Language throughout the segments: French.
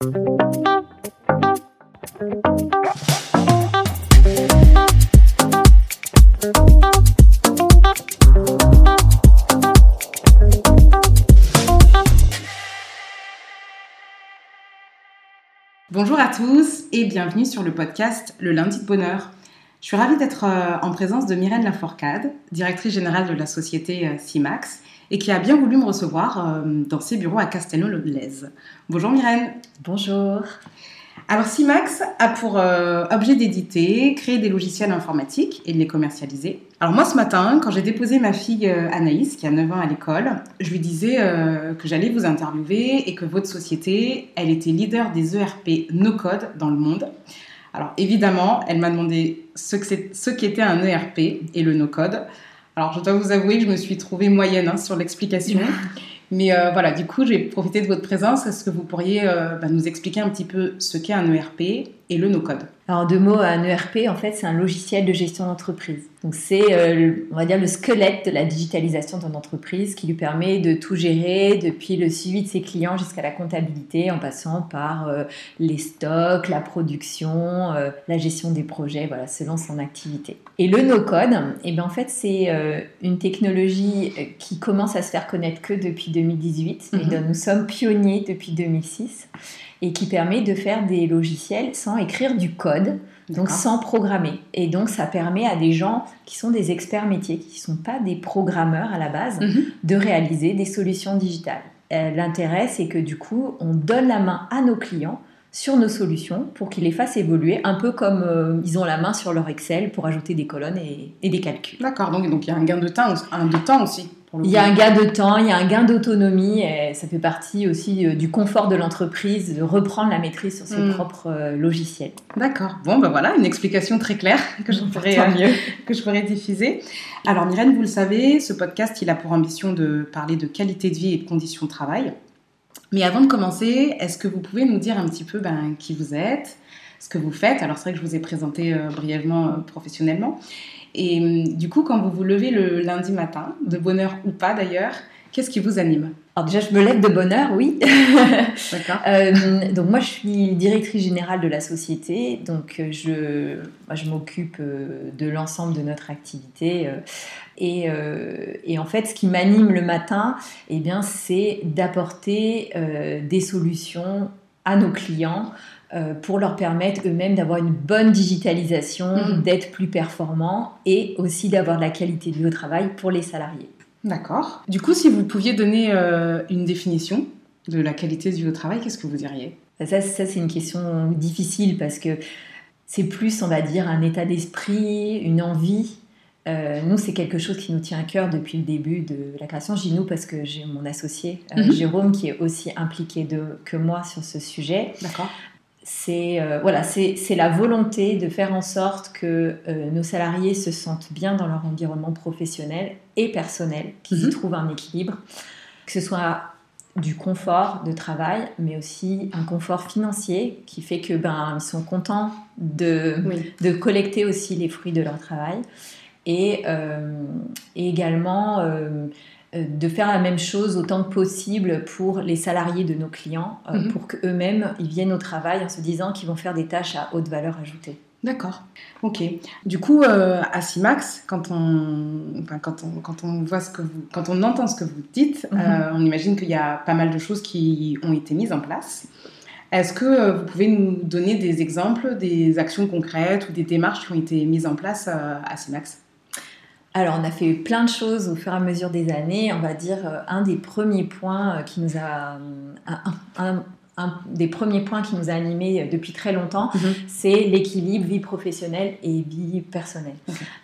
Bonjour à tous et bienvenue sur le podcast Le lundi de bonheur. Je suis ravie d'être euh, en présence de Myrène Laforcade, directrice générale de la société euh, CIMAX, et qui a bien voulu me recevoir euh, dans ses bureaux à Castelnau-le-Blaise. Bonjour Myrène. Bonjour. Alors CIMAX a pour objet d'éditer, créer des logiciels informatiques et de les commercialiser. Alors moi ce matin, quand j'ai déposé ma fille Anaïs, qui a 9 ans à l'école, je lui disais que j'allais vous interviewer et que votre société, elle était leader des ERP no-code dans le monde. Alors évidemment, elle m'a demandé ce, qu'était un ERP et le no-code. Alors je dois vous avouer que je me suis trouvée moyenne hein, sur l'explication. Mais euh, voilà, du coup, j'ai profité de votre présence. Est-ce que vous pourriez euh, bah, nous expliquer un petit peu ce qu'est un ERP et le no-code Alors, deux mots, un ERP, en fait, c'est un logiciel de gestion d'entreprise. Donc, c'est, euh, on va dire, le squelette de la digitalisation d'une entreprise qui lui permet de tout gérer, depuis le suivi de ses clients jusqu'à la comptabilité, en passant par les stocks, la production, la gestion des projets, voilà, selon son activité. Et le no-code, eh bien, en fait, c'est une technologie qui commence à se faire connaître que depuis 2018. Et mhm. nous sommes pionniers depuis 2006 et qui permet de faire des logiciels sans écrire du code, donc sans programmer. Et donc ça permet à des gens qui sont des experts métiers, qui ne sont pas des programmeurs à la base, mhm. de réaliser des solutions digitales. Euh, l'intérêt, c'est que du coup, on donne la main à nos clients sur nos solutions pour qu'ils les fassent évoluer, un peu comme euh, ils ont la main sur leur Excel pour ajouter des colonnes et, et des calculs. D'accord, donc, donc il y a un gain de temps, un de temps aussi. Il y a un gain de temps, il y a un gain d'autonomie, et ça fait partie aussi euh, du confort de l'entreprise de reprendre la maîtrise sur ses hmm. propres euh, logiciels. D'accord. Bon, ben voilà, une explication très claire que je pourrais, euh, mieux. que je pourrais diffuser. Alors, Myrène, vous le savez, ce podcast, il a pour ambition de parler de qualité de vie et de conditions de travail. Mais avant de commencer, est-ce que vous pouvez nous dire un petit peu ben, qui vous êtes, ce que vous faites? Alors, c'est vrai que je vous ai présenté brièvement professionnellement. Et hum, du coup, quand vous vous levez le lundi matin, de bonne heure ou pas d'ailleurs, qu'est-ce qui vous anime? Alors déjà, je me lève de bonne heure, oui. D'accord. Euh, donc moi, je suis directrice générale de la société. Donc euh, je, je m'occupe euh, de l'ensemble de notre activité. Et, et, en fait, ce qui m'anime le matin, eh bien, c'est d'apporter des solutions à nos clients pour leur permettre eux-mêmes d'avoir une bonne digitalisation, mhm. d'être plus performants et aussi d'avoir de la qualité de vie au travail pour les salariés. D'accord. Du coup, si vous pouviez donner euh, une définition de la qualité de vie au travail, qu'est-ce que vous diriez? Ça, ça c'est une question difficile parce que c'est plus, on va dire, un état d'esprit, une envie. Euh, nous, c'est quelque chose qui nous tient à cœur depuis le début de la création. Je dis nous parce que j'ai mon associé, mhm. Jérôme, qui est aussi impliqué de, que moi sur ce sujet. D'accord c'est euh, voilà, c'est la volonté de faire en sorte que euh, nos salariés se sentent bien dans leur environnement professionnel et personnel, qu'ils y mhm. trouvent un équilibre, que ce soit du confort de travail, mais aussi un confort financier qui fait que ben ils sont contents de, de collecter aussi les fruits de leur travail et, euh, et également de faire la même chose autant que possible pour les salariés de nos clients, euh, mhm. pour qu'eux-mêmes, ils viennent au travail en se disant qu'ils vont faire des tâches à haute valeur ajoutée. D'accord. Ok. Du coup, euh, à CIMAX, quand on, quand on, quand on voit ce que vous, quand on entend ce que vous dites, mhm. on imagine qu'il y a pas mal de choses qui ont été mises en place. Est-ce que vous pouvez nous donner des exemples, des actions concrètes ou des démarches qui ont été mises en place à CIMAX? Alors, on a fait plein de choses au fur et à mesure des années. On va dire un des premiers points qui nous a un, un des premiers points qui nous a animés euh, depuis très longtemps, mhm. c'est l'équilibre vie professionnelle et vie personnelle.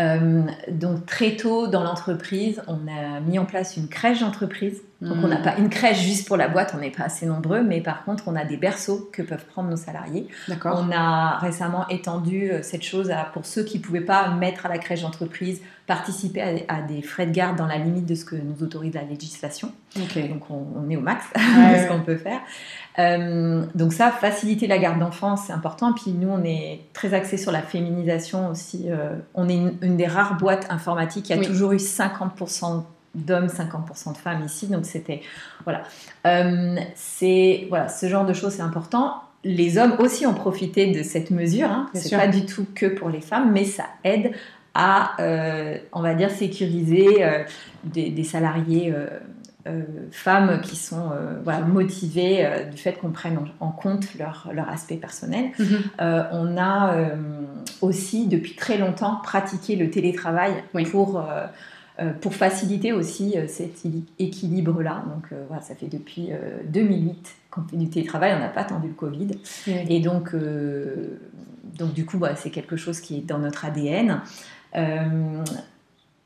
Euh, donc très tôt dans l'entreprise, on a mis en place une crèche d'entreprise. Donc on n'a mhm. pas une crèche juste pour la boîte, on n'est pas assez nombreux, mais par contre on a des berceaux que peuvent prendre nos salariés. On a récemment étendu euh, cette chose à, pour ceux qui ne pouvaient pas mettre à la crèche d'entreprise, participer à, des frais de garde dans la limite de ce que nous autorise la législation. Donc on, est au max de ce qu'on peut faire. Euh, donc ça, faciliter la garde d'enfants, c'est important. Puis nous, on est très axé sur la féminisation aussi. Euh, on est une, des rares boîtes informatiques qui a toujours eu 50% d'hommes, 50% de femmes ici. Donc c'était voilà, c'est voilà, ce genre de choses c'est important. Les hommes aussi ont profité de cette mesure. Hein. C'est pas du tout que pour les femmes, mais ça aide à, on va dire, sécuriser des, salariés euh, femmes qui sont euh, motivées euh, du fait qu'on prenne en, compte leur, leur, aspect personnel. Mhm. on a aussi depuis très longtemps pratiqué le télétravail pour pour faciliter aussi cet équilibre-là. Donc voilà, ça fait depuis 2008 qu'on fait du télétravail, on n'a pas attendu le Covid. Et donc, donc du coup, c'est quelque chose qui est dans notre ADN.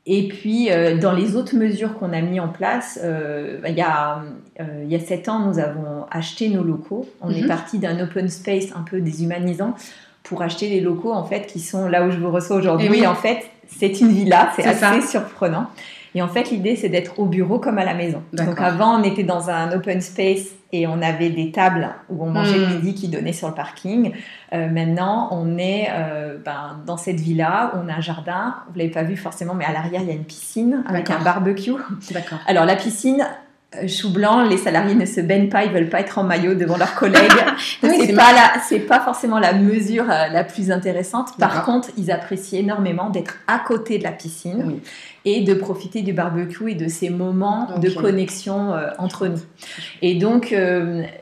Et puis, euh, dans les autres mesures qu'on a mis en place, euh, il, y a, euh, il y a sept ans, nous avons acheté nos locaux. On est mhm. parti d'un open space un peu déshumanisant pour acheter les locaux, en fait, qui sont là où je vous reçois aujourd'hui. Oui. En fait, c'est une villa, c'est assez surprenant. Et en fait, l'idée, c'est d'être au bureau comme à la maison. Donc avant, on était dans un open space et on avait des tables où on mangeait le hmm. midi qui donnaient sur le parking. Euh, maintenant, on est euh, ben, dans cette villa, on a un jardin. Vous l'avez pas vu forcément, mais à l'arrière, il y a une piscine avec un barbecue. D'accord. Alors la piscine, chou blanc, les salariés ne se baignent pas, ils veulent pas être en maillot devant leurs collègues. c'est pas c'est pas forcément la mesure euh, la plus intéressante. Par contre, ils apprécient énormément d'être à côté de la piscine et de profiter du barbecue et de ces moments de connexion euh, entre nous. Et donc,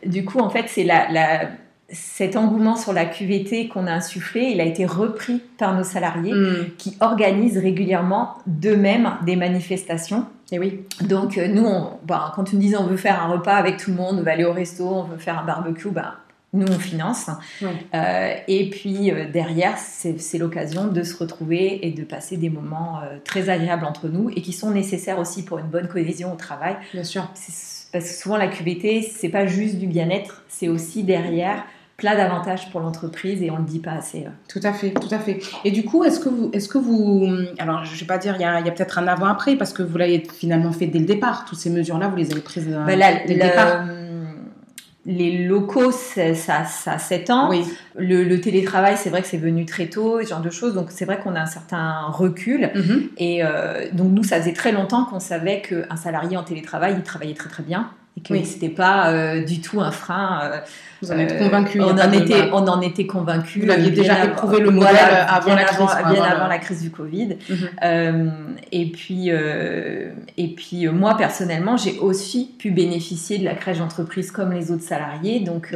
du coup, en fait, c'est la, cet engouement sur la QVT qu'on a insufflé, il a été repris par nos salariés hmm. qui organisent régulièrement d'eux-mêmes des manifestations et oui. Donc, euh, nous, on, bah, quand tu me disais on veut faire un repas avec tout le monde, on va aller au resto, on veut faire un barbecue, bah, nous, on finance. Euh, et puis, euh, derrière, c'est l'occasion de se retrouver et de passer des moments très agréables entre nous et qui sont nécessaires aussi pour une bonne cohésion au travail. Bien sûr. Parce que souvent, la QVT, c'est pas juste du bien-être, c'est aussi derrière plein d'avantages pour l'entreprise et on ne le dit pas assez. Euh. Tout à fait, tout à fait. Et du coup, est-ce que vous, est-ce que vous, alors je ne vais pas dire, il y a, a peut-être un avant-après parce que vous l'avez finalement fait dès le départ. Toutes ces mesures-là, vous les avez prises euh, bah, dès le départ. Les locaux, ça, ça a 7 ans. Oui. Le, télétravail, c'est vrai que c'est venu très tôt, ce genre de choses. Donc, c'est vrai qu'on a un certain recul. Mm-hmm. Et euh, donc, nous, ça faisait très longtemps qu'on savait qu'un salarié en télétravail, il travaillait très, très bien et que ce n'était pas euh, du tout un frein. Euh, Vous en êtes convaincu. On, en était, on en était convaincu. Vous aviez déjà éprouvé le modèle avant, la crise, bien avant la crise du Covid. Mhm. et puis, et puis moi personnellement, j'ai aussi pu bénéficier de la crèche d'entreprise comme les autres salariés. Donc,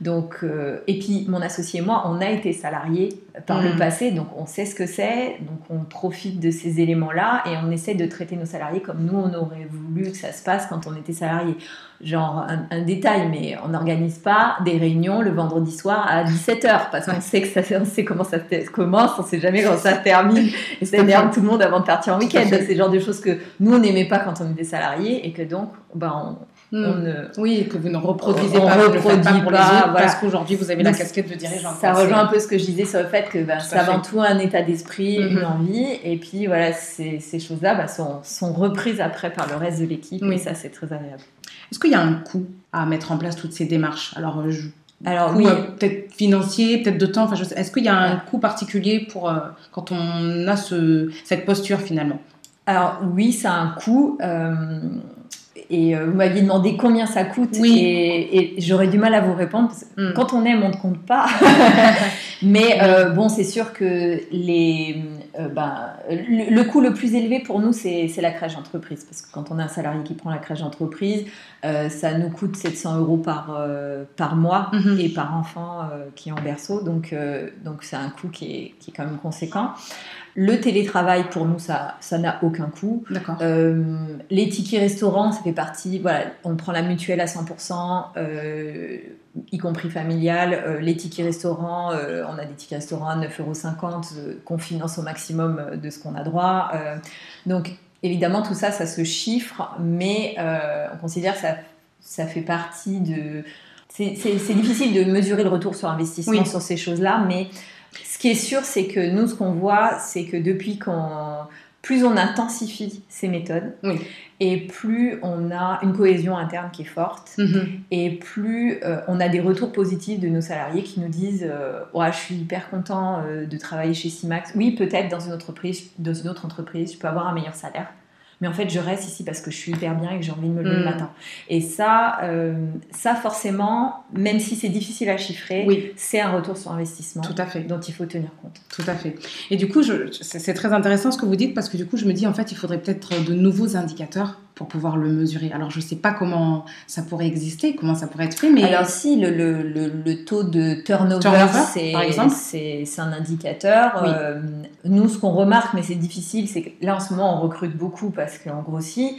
donc, et puis mon associé et moi, on a été salariés par le mhm. passé, donc on sait ce que c'est, donc on profite de ces éléments-là et on essaie de traiter nos salariés comme nous on aurait voulu que ça se passe quand on était salarié. Genre un, détail, mais on n'organise pas des réunions le vendredi soir à 17h parce qu'on sait que ça, on sait comment ça commence, on sait jamais quand ça termine et ça énerve tout le monde avant de partir en week-end. C'est le genre de choses que nous on n'aimait pas quand on était salarié et que donc ben, on, Hmm. oui, que vous ne reproduisez pas, reproduit pas, pour les autres, parce qu'aujourd'hui vous avez la casquette de dirigeant. Ça rejoint un peu ce que je disais sur le fait que bah, c'est avant tout un état d'esprit, une mhm. envie, et puis voilà, ces, ces choses-là bah, sont, sont, reprises après par le reste de l'équipe, et ça c'est très agréable. Est-ce qu'il y a un coût à mettre en place toutes ces démarches? Alors, euh, Alors oui. Euh, peut-être financier, peut-être de temps. Enfin, est-ce qu'il y a un coût particulier pour euh, quand on a ce, cette posture finalement? Alors oui, ça a un coût. Et euh, vous m'aviez demandé combien ça coûte. Et, j'aurais du mal à vous répondre. Hmm. Quand on aime, on ne compte pas. Mais euh, bon, c'est sûr que les, euh, ben, le, coût le plus élevé pour nous, c'est la crèche d'entreprise. Parce que quand on a un salarié qui prend la crèche d'entreprise, ça nous coûte 700 euros par, par mois mhm. et par enfant qui est en berceau. Donc donc c'est un coût qui est, qui est quand même conséquent. Le télétravail, pour nous, ça ça n'a aucun coût. Euh, les tickets restaurants, ça fait partie. Voilà, on prend la mutuelle à 100%, euh, y compris familial. Euh, les tickets restaurants, on a des tickets restaurants à 9,50 euros qu'on finance au maximum de ce qu'on a droit. donc, évidemment, tout ça, ça se chiffre, mais on considère que ça, ça fait partie de. C'est difficile de mesurer le retour sur investissement sur ces choses-là, mais ce qui est sûr, c'est que nous, ce qu'on voit, c'est que depuis qu'on. Plus on intensifie ces méthodes, et plus on a une cohésion interne qui est forte, mhm. et plus euh, on a des retours positifs de nos salariés qui nous disent euh, Je suis hyper content euh, de travailler chez CIMAX. Oui, peut-être dans, une entreprise, dans une autre entreprise, je peux avoir un meilleur salaire. Mais en fait, je reste ici parce que je suis hyper bien et que j'ai envie de me lever le Mm. matin. Et ça, euh, ça forcément, même si c'est difficile à chiffrer, Oui, c'est un retour sur investissement tout à fait. dont il faut tenir compte. Tout à fait. Et du coup, c'est très intéressant ce que vous dites parce que du coup, je me dis en fait, il faudrait peut-être de nouveaux indicateurs pour pouvoir le mesurer. Alors, je ne sais pas comment ça pourrait exister, comment ça pourrait être fait, mais Alors si le, le, le, le taux de turnover, Turnover, c'est par exemple c'est c'est un indicateur. Oui. Euh, nous, ce qu'on remarque, mais c'est difficile, c'est que là en ce moment on recrute beaucoup parce qu'on grossit.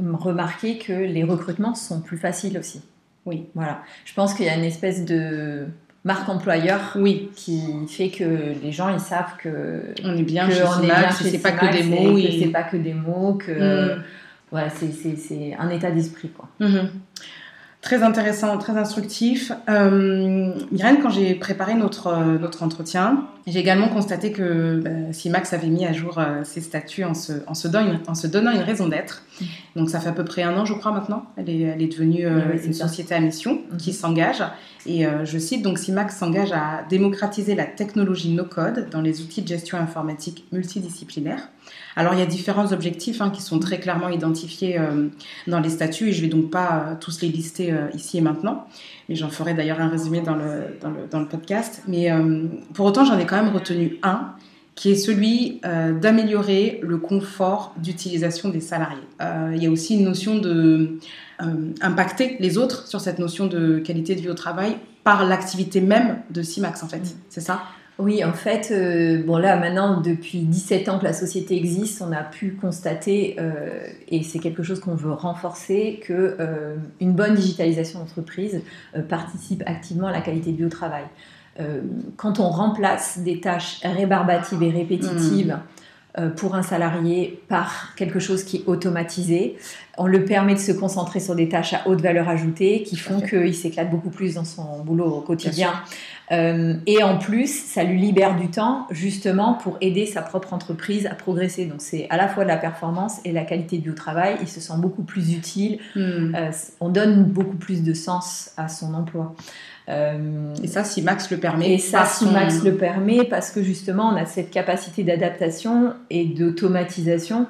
Remarquez que les recrutements sont plus faciles aussi. Oui. Voilà. Je pense qu'il y a une espèce de marque employeur oui, qui fait que les gens ils savent que on est bien que chez on est Simax, bien que chez c'est pas que des mots. et- c'est pas que des mots, que Mm. Voilà, c'est- un état d'esprit quoi. Mhm. Très intéressant, très instructif. Euh, Myrène, quand j'ai préparé notre, euh, notre entretien, j'ai également constaté que bah, avait mis à jour euh, ses statuts en se, en, se donnant, en se donnant une raison d'être. Donc ça fait à peu près un an, je crois, maintenant. Elle est, elle est devenue euh, Oui, une ça. société à mission Mhm. qui s'engage. Et je cite, donc Simax s'engage à démocratiser la technologie no-code dans les outils de gestion informatique multidisciplinaires. Alors il y a différents objectifs hein, qui sont très clairement identifiés euh, dans les statuts et je vais donc pas euh, tous les lister euh, ici et maintenant, mais j'en ferai d'ailleurs un résumé dans le, dans le, dans le podcast. Mais pour autant, j'en ai quand même retenu un qui est celui d'améliorer le confort d'utilisation des salariés. Il y a aussi une notion de impacter les autres sur cette notion de qualité de vie au travail par l'activité même de CIMAX en fait. Mm. C'est ça? Oui, en fait, euh, bon là maintenant, depuis 17 ans que la société existe, on a pu constater, euh, et c'est quelque chose qu'on veut renforcer, que euh, une bonne digitalisation d'entreprise participe activement à la qualité de vie au travail. Quand on remplace des tâches rébarbatives et répétitives euh, pour un salarié par quelque chose qui est automatisé, on le permet de se concentrer sur des tâches à haute valeur ajoutée qui font qu'il s'éclate beaucoup plus dans son boulot au quotidien. Euh, et en plus, ça lui libère du temps justement pour aider sa propre entreprise à progresser. Donc c'est à la fois de la performance et la qualité de au travail. Il se sent beaucoup plus utile. Mm. Euh, on donne beaucoup plus de sens à son emploi. Euh, Et ça, CIMAX le permet. et ça, son- Simax le permet parce que justement, on a cette capacité d'adaptation et d'automatisation.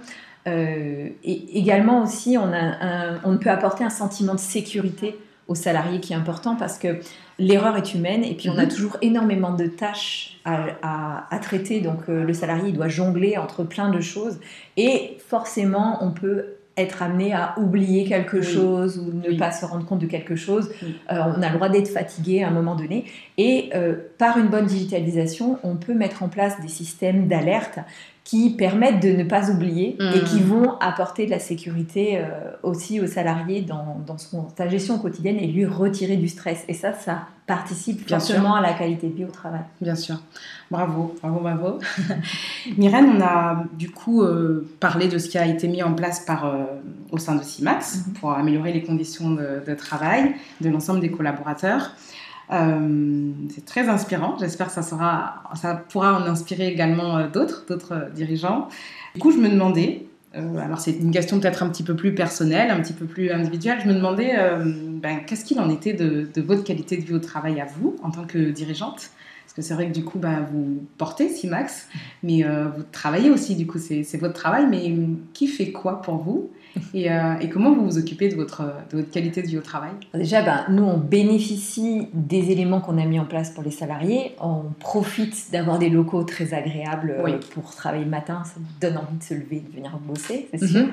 Euh, et également aussi, on, a un- on peut apporter un sentiment de sécurité aux salariés qui est important parce que l'erreur est humaine et puis on a Mhm. toujours énormément de tâches à, à- à traiter. Donc euh, le salarié il doit jongler entre plein de choses et forcément on peut être amené à oublier quelque Oui. chose ou ne Oui. pas se rendre compte de quelque chose. Oui. Euh, on a le droit d'être fatigué à un moment donné. Et euh, par une bonne digitalisation, on peut mettre en place des systèmes d'alerte qui permettent de ne pas oublier et qui vont apporter de la sécurité euh, aussi aux salariés dans, dans son, sa gestion quotidienne et lui retirer du stress. Et ça, ça participe Bien fortement à la qualité de vie au travail. Bien sûr. Bravo, bravo, bravo. Myrène, on a du coup euh, parlé de ce qui a été mis en place par, euh, au sein de CIMAX Mhm. pour améliorer les conditions de, de travail de l'ensemble des collaborateurs. Euh, c'est très inspirant. J'espère que ça, sera, ça pourra en inspirer également euh, d'autres, d'autres euh, dirigeants. Du coup, je me demandais, alors c'est une question peut-être un petit peu plus personnelle, un petit peu plus individuelle, je me demandais ben, qu'est-ce qu'il en était de, votre qualité de vie au travail à vous en tant que dirigeante? Parce que c'est vrai que du coup, bah, vous portez CIMAX, mais vous travaillez aussi, du coup, c'est votre travail, mais qui fait quoi pour vous? Et, euh, et comment vous vous occupez de votre, de votre qualité de vie au travail? Déjà, ben, nous, on bénéficie des éléments qu'on a mis en place pour les salariés. On profite d'avoir des locaux très agréables euh, Oui. pour travailler le matin. Ça donne envie de se lever et de venir bosser, c'est Mhm. sûr.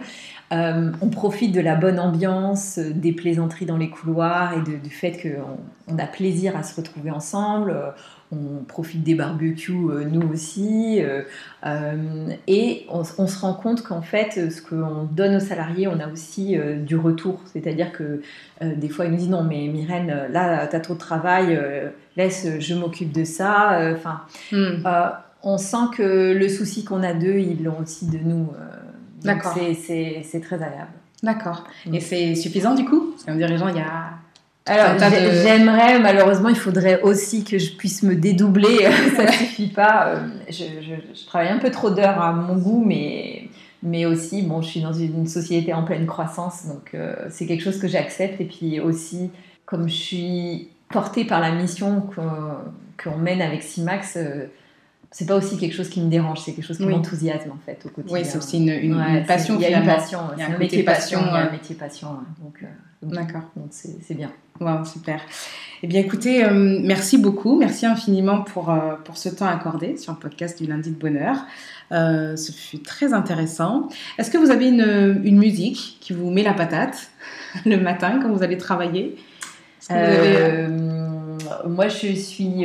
Euh, on profite de la bonne ambiance, des plaisanteries dans les couloirs et de- du fait qu'on on a plaisir à se retrouver ensemble. On profite des barbecues, euh, nous aussi. et on, on se rend compte qu'en fait, ce qu'on donne aux salariés, on a aussi euh, du retour. C'est-à-dire que euh, des fois, ils nous disent non, mais Myrène, euh, là, tu as trop de travail, euh, laisse, je m'occupe de ça. Enfin, euh, on sent que le souci qu'on a d'eux, ils l'ont aussi de nous. D'accord. c'est- très agréable. D'accord. Mm. Et c'est suffisant du coup? Parce qu'un dirigeant, il y a. Alors, de- j'aimerais, malheureusement, il faudrait aussi que je puisse me dédoubler. ça ne suffit pas. Je, je- je travaille un peu trop d'heures à mon goût, mais, mais aussi, bon, je suis dans une société en pleine croissance, donc euh, c'est quelque chose que j'accepte. Et puis aussi, comme je suis portée par la mission qu'on mène avec CIMAX, euh, c'est pas aussi quelque chose qui me dérange, c'est quelque chose qui Oui. m'enthousiasme en fait au quotidien. Oui, c'est aussi une, une- Ouais, une c'est- passion Il y a une passion, c'est un métier passion. ouais. un métier passion. Donc, euh, donc, D'accord. donc c'est bien. Wow, super. Eh bien, écoutez, euh, merci beaucoup. Merci infiniment pour, euh, pour ce temps accordé sur le podcast du lundi de bonheur. Ce fut très intéressant. Est-ce que vous avez une, une musique qui vous met la patate le matin quand vous allez travailler? Vous avez, moi, je suis.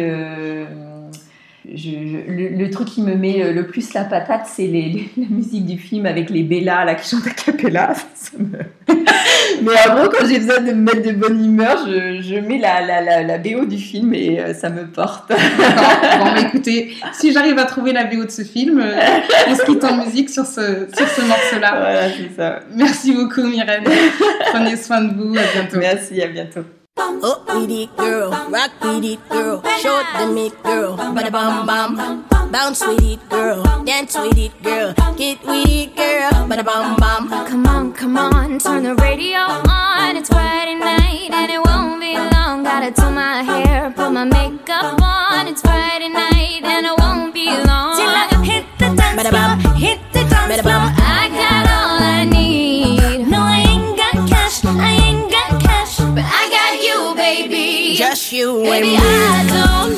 Je- je- le, le truc qui me met euh, le plus la patate, c'est les, les- la musique du film avec les Bella là, qui chantent a cappella. Me- Mais en gros, quand j'ai besoin de me mettre de bonne humeur, je, je mets la, la, la, la BO du film et euh, ça me porte. Bon, écoutez, si j'arrive à trouver la VO de ce film, euh, on se quitte en musique sur ce, sur ce morceau-là. voilà, c'est ça. Merci beaucoup, Myrène. Prenez soin de vous. À bientôt. Merci, à bientôt. Up with it, girl. Rock with it, girl. Show the meat, girl. Bada bam bam. Bounce with it, girl. Dance with it, girl. Get with it, girl. Bada bam bam. Come on, come on, turn the radio on. It's Friday night and it won't be long. Gotta do my hair, put my makeup on. It's Friday night and it won't be long. Till I hit the dance floor, hit the dance floor. Just you Baby, and me. I don't